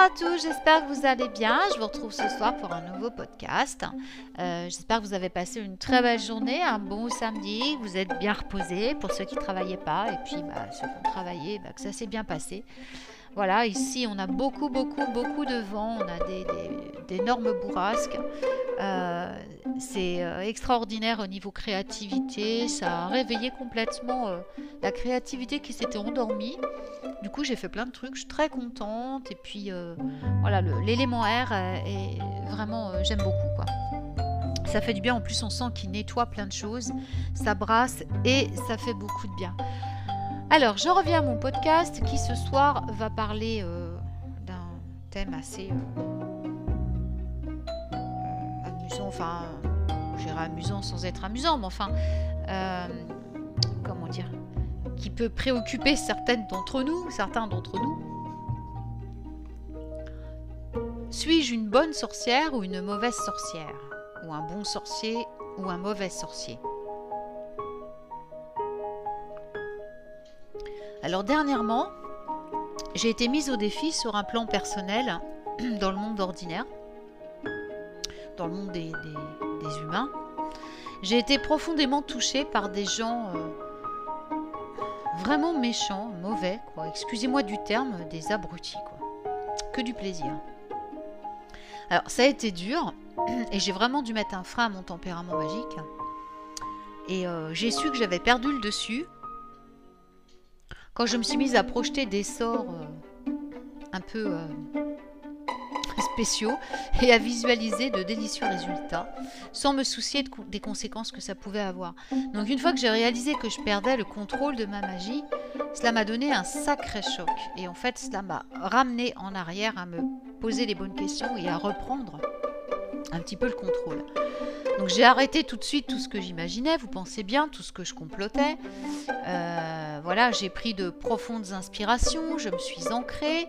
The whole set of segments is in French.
à tous, j'espère que vous allez bien. Je vous retrouve ce soir pour un nouveau podcast. Euh, j'espère que vous avez passé une très belle journée, un bon samedi, vous êtes bien reposés pour ceux qui ne travaillaient pas et puis bah, ceux qui ont travaillé, bah, que ça s'est bien passé. Voilà, ici on a beaucoup, beaucoup, beaucoup de vent, on a d'énormes bourrasques. Euh, c'est euh, extraordinaire au niveau créativité, ça a réveillé complètement la créativité qui s'était endormie. Du coup, j'ai fait plein de trucs, je suis très contente. Et puis, voilà, l'élément R est vraiment, j'aime beaucoup quoi. Ça fait du bien, en plus on sent qu'il nettoie plein de choses, ça brasse et ça fait beaucoup de bien. Alors, je reviens à mon podcast qui ce soir va parler euh, d'un thème assez euh, euh, amusant, enfin, j'irai amusant sans être amusant, mais enfin, comment dire, qui peut préoccuper certaines d'entre nous, certains d'entre nous. Suis-je une bonne sorcière ou une mauvaise sorcière? Ou un bon sorcier ou un mauvais sorcier? Alors dernièrement, j'ai été mise au défi sur un plan personnel dans le monde ordinaire, dans le monde des, humains. J'ai été profondément touchée par des gens euh, vraiment méchants, mauvais, quoi. Excusez-moi du terme, des abrutis, quoi. Que du plaisir. Alors ça a été dur et j'ai vraiment dû mettre un frein à mon tempérament magique. Et euh, j'ai su que j'avais perdu le dessus quand je me suis mise à projeter des sorts euh, un peu euh, et à visualiser de délicieux résultats sans me soucier des conséquences que ça pouvait avoir. Donc une fois que j'ai réalisé que je perdais le contrôle de ma magie, cela m'a donné un sacré choc et en fait cela m'a ramené en arrière à me poser les bonnes questions et à reprendre un petit peu le contrôle. Donc j'ai arrêté tout de suite tout ce que j'imaginais, vous pensez bien, tout ce que je complotais. Euh, voilà, j'ai pris de profondes inspirations, je me suis ancrée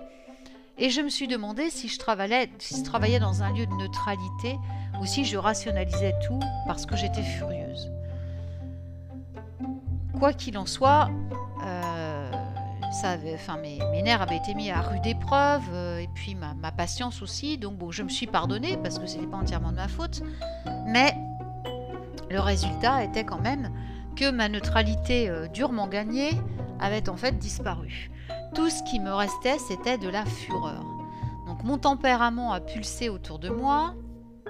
et je me suis demandé si je travaillais, dans un lieu de neutralité ou si je rationalisais tout parce que j'étais furieuse. Quoi qu'il en soit, euh, mes, nerfs avaient été mis à rude épreuve, euh, et puis ma, patience aussi. Donc je me suis pardonnée parce que ce n'était pas entièrement de ma faute. Mais le résultat était quand même que ma neutralité euh, durement gagnée avait en fait disparu. Tout ce qui me restait, c'était de la fureur. Donc mon tempérament a pulsé autour de moi,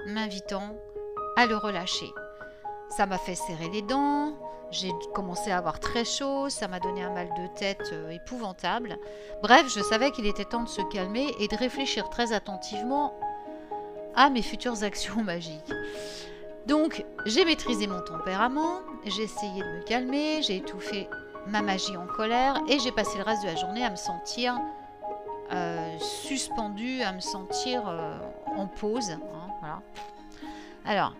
m'invitant à le relâcher. Ça m'a fait serrer les dents, j'ai commencé à avoir très chaud, ça m'a donné un mal de tête euh, épouvantable. Bref, je savais qu'il était temps de se calmer et de réfléchir très attentivement à mes futures actions magiques. Donc, j'ai maîtrisé mon tempérament, j'ai essayé de me calmer, j'ai étouffé ma magie en colère et j'ai passé le reste de la journée à me sentir euh, suspendue, à me sentir euh, en pause. Hein. Alors,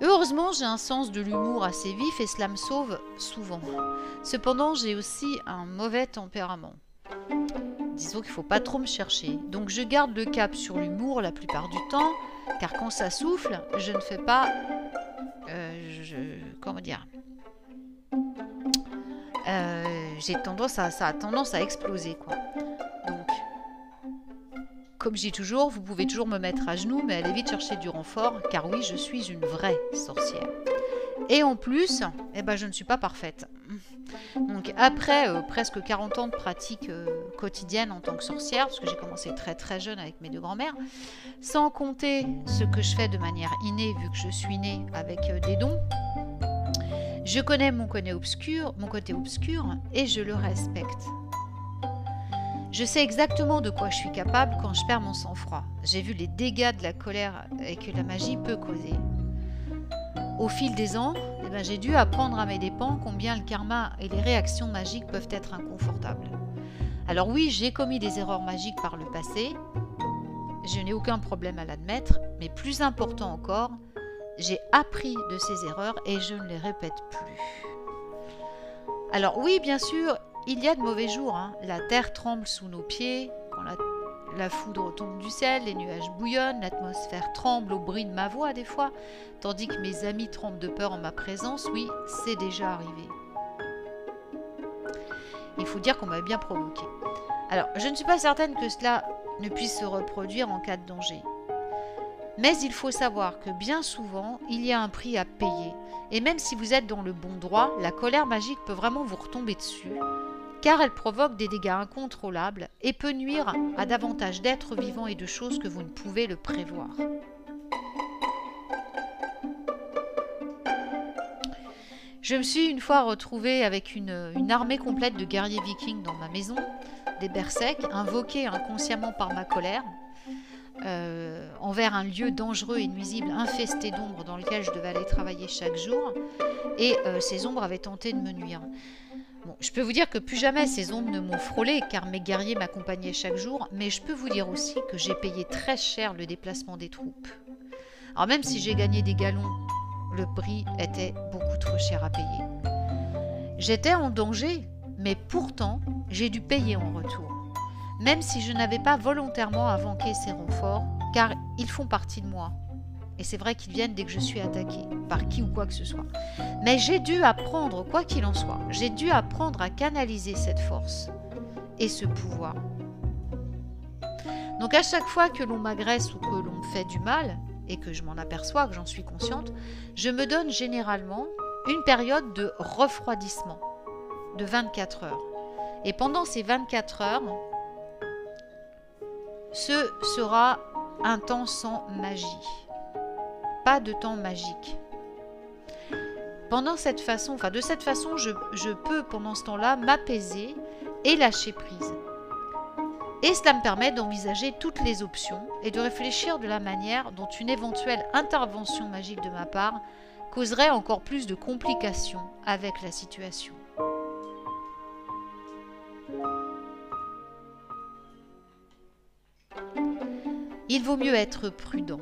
Heureusement, j'ai un sens de l'humour assez vif et cela me sauve souvent. Cependant, j'ai aussi un mauvais tempérament. Disons qu'il ne faut pas trop me chercher. Donc je garde le cap sur l'humour la plupart du temps, car quand ça souffle, je ne fais pas... Euh, comment dire euh, J'ai tendance à... Ça tendance à exploser, quoi. Comme je dis toujours, vous pouvez toujours me mettre à genoux, mais allez vite chercher du renfort, car oui, je suis une vraie sorcière. Et en plus, eh ben, je ne suis pas parfaite. Donc après euh, presque 40 ans de pratique euh, quotidienne en tant que sorcière, parce que j'ai commencé très très jeune avec mes deux grands-mères, sans compter ce que je fais de manière innée, vu que je suis née avec des dons, je connais mon côté obscur, mon côté obscur et je le respecte. Je sais exactement de quoi je suis capable quand je perds mon sang-froid. J'ai vu les dégâts de la colère et que la magie peut causer. Au fil des ans, eh ben, j'ai dû apprendre à mes dépens combien le karma et les réactions magiques peuvent être inconfortables. Alors oui, j'ai commis des erreurs magiques par le passé, je n'ai aucun problème à l'admettre, mais plus important encore, j'ai appris de ces erreurs et je ne les répète plus. Alors oui, bien sûr, il y a de mauvais jours. Hein. La terre tremble sous nos pieds quand la, foudre tombe du ciel, les nuages bouillonnent, l'atmosphère tremble au bruit de ma voix des fois, tandis que mes amis tremblent de peur en ma présence. Oui, c'est déjà arrivé. Il faut dire qu'on m'a bien provoqué. Alors, je ne suis pas certaine que cela ne puisse se reproduire en cas de danger. Mais il faut savoir que bien souvent, il y a un prix à payer. Et même si vous êtes dans le bon droit, la colère magique peut vraiment vous retomber dessus, car elle provoque des dégâts incontrôlables et peut nuire à davantage d'êtres vivants et de choses que vous ne pouvez le prévoir. Je me suis une fois retrouvée avec une, armée complète de guerriers vikings dans ma maison, des berserks, invoqués inconsciemment par ma colère, euh, envers un lieu dangereux et nuisible infesté d'ombres dans lequel je devais aller travailler chaque jour. Et euh, ces ombres avaient tenté de me nuire. Bon, je peux vous dire que plus jamais ces ombres ne m'ont frôlé car mes guerriers m'accompagnaient chaque jour, mais je peux vous dire aussi que j'ai payé très cher le déplacement des troupes. Alors même si j'ai gagné des galons le prix était beaucoup trop cher à payer. J'étais en danger, mais pourtant j'ai dû payer en retour, même si je n'avais pas volontairement invoqué ces renforts, car ils font partie de moi. Et c'est vrai qu'ils viennent dès que je suis attaqué, par qui ou quoi que ce soit. Mais j'ai dû apprendre, quoi qu'il en soit, j'ai dû apprendre à canaliser cette force et ce pouvoir. Donc à chaque fois que l'on m'agresse ou que l'on me fait du mal, et que je m'en aperçois, que j'en suis consciente, je me donne généralement une période de refroidissement de 24 heures. Et pendant ces 24 heures, ce sera un temps sans magie. Pas de temps magique. Pendant cette façon, enfin de cette façon, je, je peux pendant ce temps-là m'apaiser et lâcher prise. Et cela me permet d'envisager toutes les options et de réfléchir de la manière dont une éventuelle intervention magique de ma part causerait encore plus de complications avec la situation. Il vaut mieux être prudent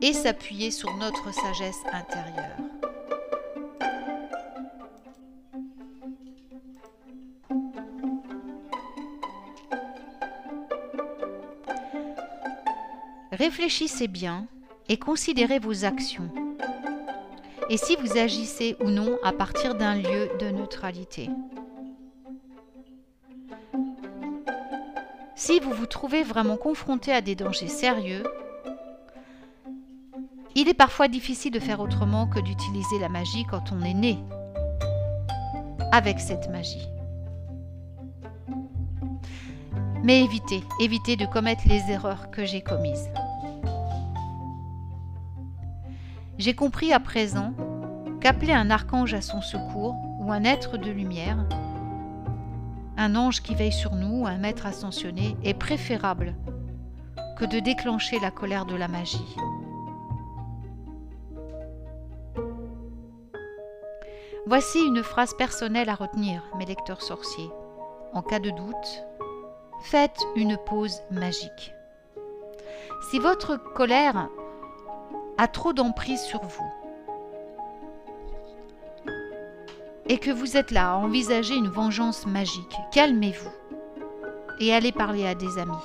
et s'appuyer sur notre sagesse intérieure. Réfléchissez bien et considérez vos actions. Et si vous agissez ou non à partir d'un lieu de neutralité. Si vous vous trouvez vraiment confronté à des dangers sérieux, il est parfois difficile de faire autrement que d'utiliser la magie quand on est né avec cette magie. Mais évitez, évitez de commettre les erreurs que j'ai commises. J'ai compris à présent qu'appeler un archange à son secours ou un être de lumière, un ange qui veille sur nous, un maître ascensionné, est préférable que de déclencher la colère de la magie. Voici une phrase personnelle à retenir, mes lecteurs sorciers. En cas de doute, faites une pause magique. Si votre colère a trop d'emprise sur vous. Et que vous êtes là à envisager une vengeance magique, calmez-vous et allez parler à des amis.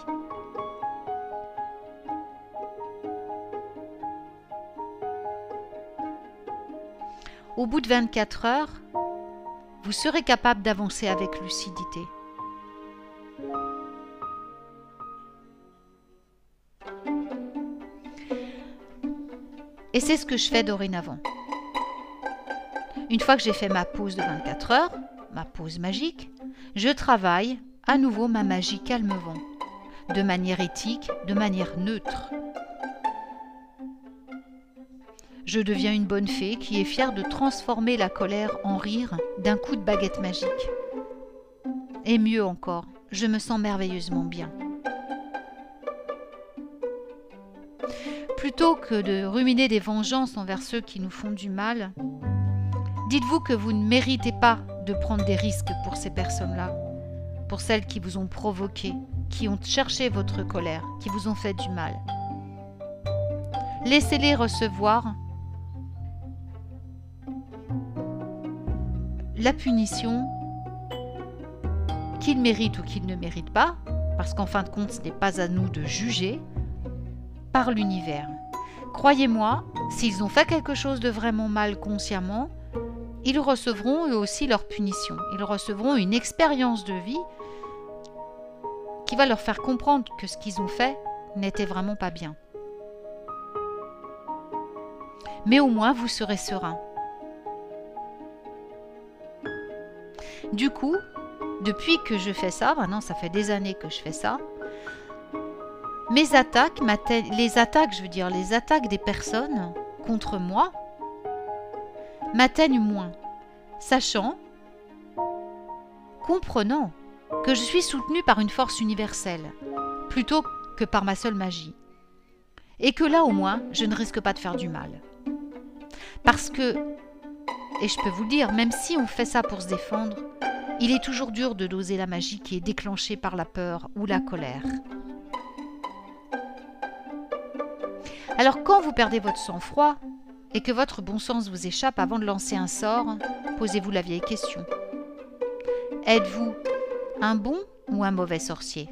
Au bout de 24 heures, vous serez capable d'avancer avec lucidité. Et c'est ce que je fais dorénavant. Une fois que j'ai fait ma pause de 24 heures, ma pause magique, je travaille à nouveau ma magie calme-vent, de manière éthique, de manière neutre. Je deviens une bonne fée qui est fière de transformer la colère en rire d'un coup de baguette magique. Et mieux encore, je me sens merveilleusement bien. Plutôt que de ruminer des vengeances envers ceux qui nous font du mal, dites-vous que vous ne méritez pas de prendre des risques pour ces personnes-là, pour celles qui vous ont provoqué, qui ont cherché votre colère, qui vous ont fait du mal. Laissez-les recevoir la punition qu'ils méritent ou qu'ils ne méritent pas, parce qu'en fin de compte, ce n'est pas à nous de juger, par l'univers. Croyez-moi, s'ils ont fait quelque chose de vraiment mal consciemment, ils recevront eux aussi leur punition. Ils recevront une expérience de vie qui va leur faire comprendre que ce qu'ils ont fait n'était vraiment pas bien. Mais au moins, vous serez serein. Du coup, depuis que je fais ça, maintenant ça fait des années que je fais ça, mes attaques, les attaques, je veux dire, les attaques des personnes contre moi m'atteignent moins, sachant, comprenant que je suis soutenue par une force universelle, plutôt que par ma seule magie. Et que là au moins, je ne risque pas de faire du mal. Parce que, et je peux vous le dire, même si on fait ça pour se défendre, il est toujours dur de doser la magie qui est déclenchée par la peur ou la colère. Alors quand vous perdez votre sang-froid et que votre bon sens vous échappe avant de lancer un sort, posez-vous la vieille question. Êtes-vous un bon ou un mauvais sorcier?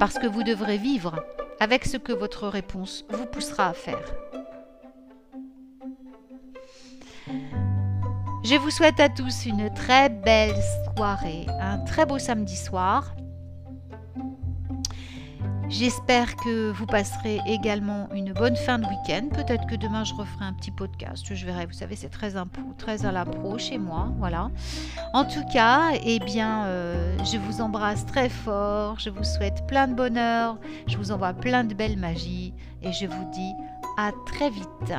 Parce que vous devrez vivre avec ce que votre réponse vous poussera à faire. Je vous souhaite à tous une très belle soirée, un très beau samedi soir. J'espère que vous passerez également une bonne fin de week-end. Peut-être que demain je referai un petit podcast. Je verrai. Vous savez, c'est très, très à chez moi. Voilà. En tout cas, eh bien, euh, je vous embrasse très fort. Je vous souhaite plein de bonheur. Je vous envoie plein de belles magies. Et je vous dis à très vite.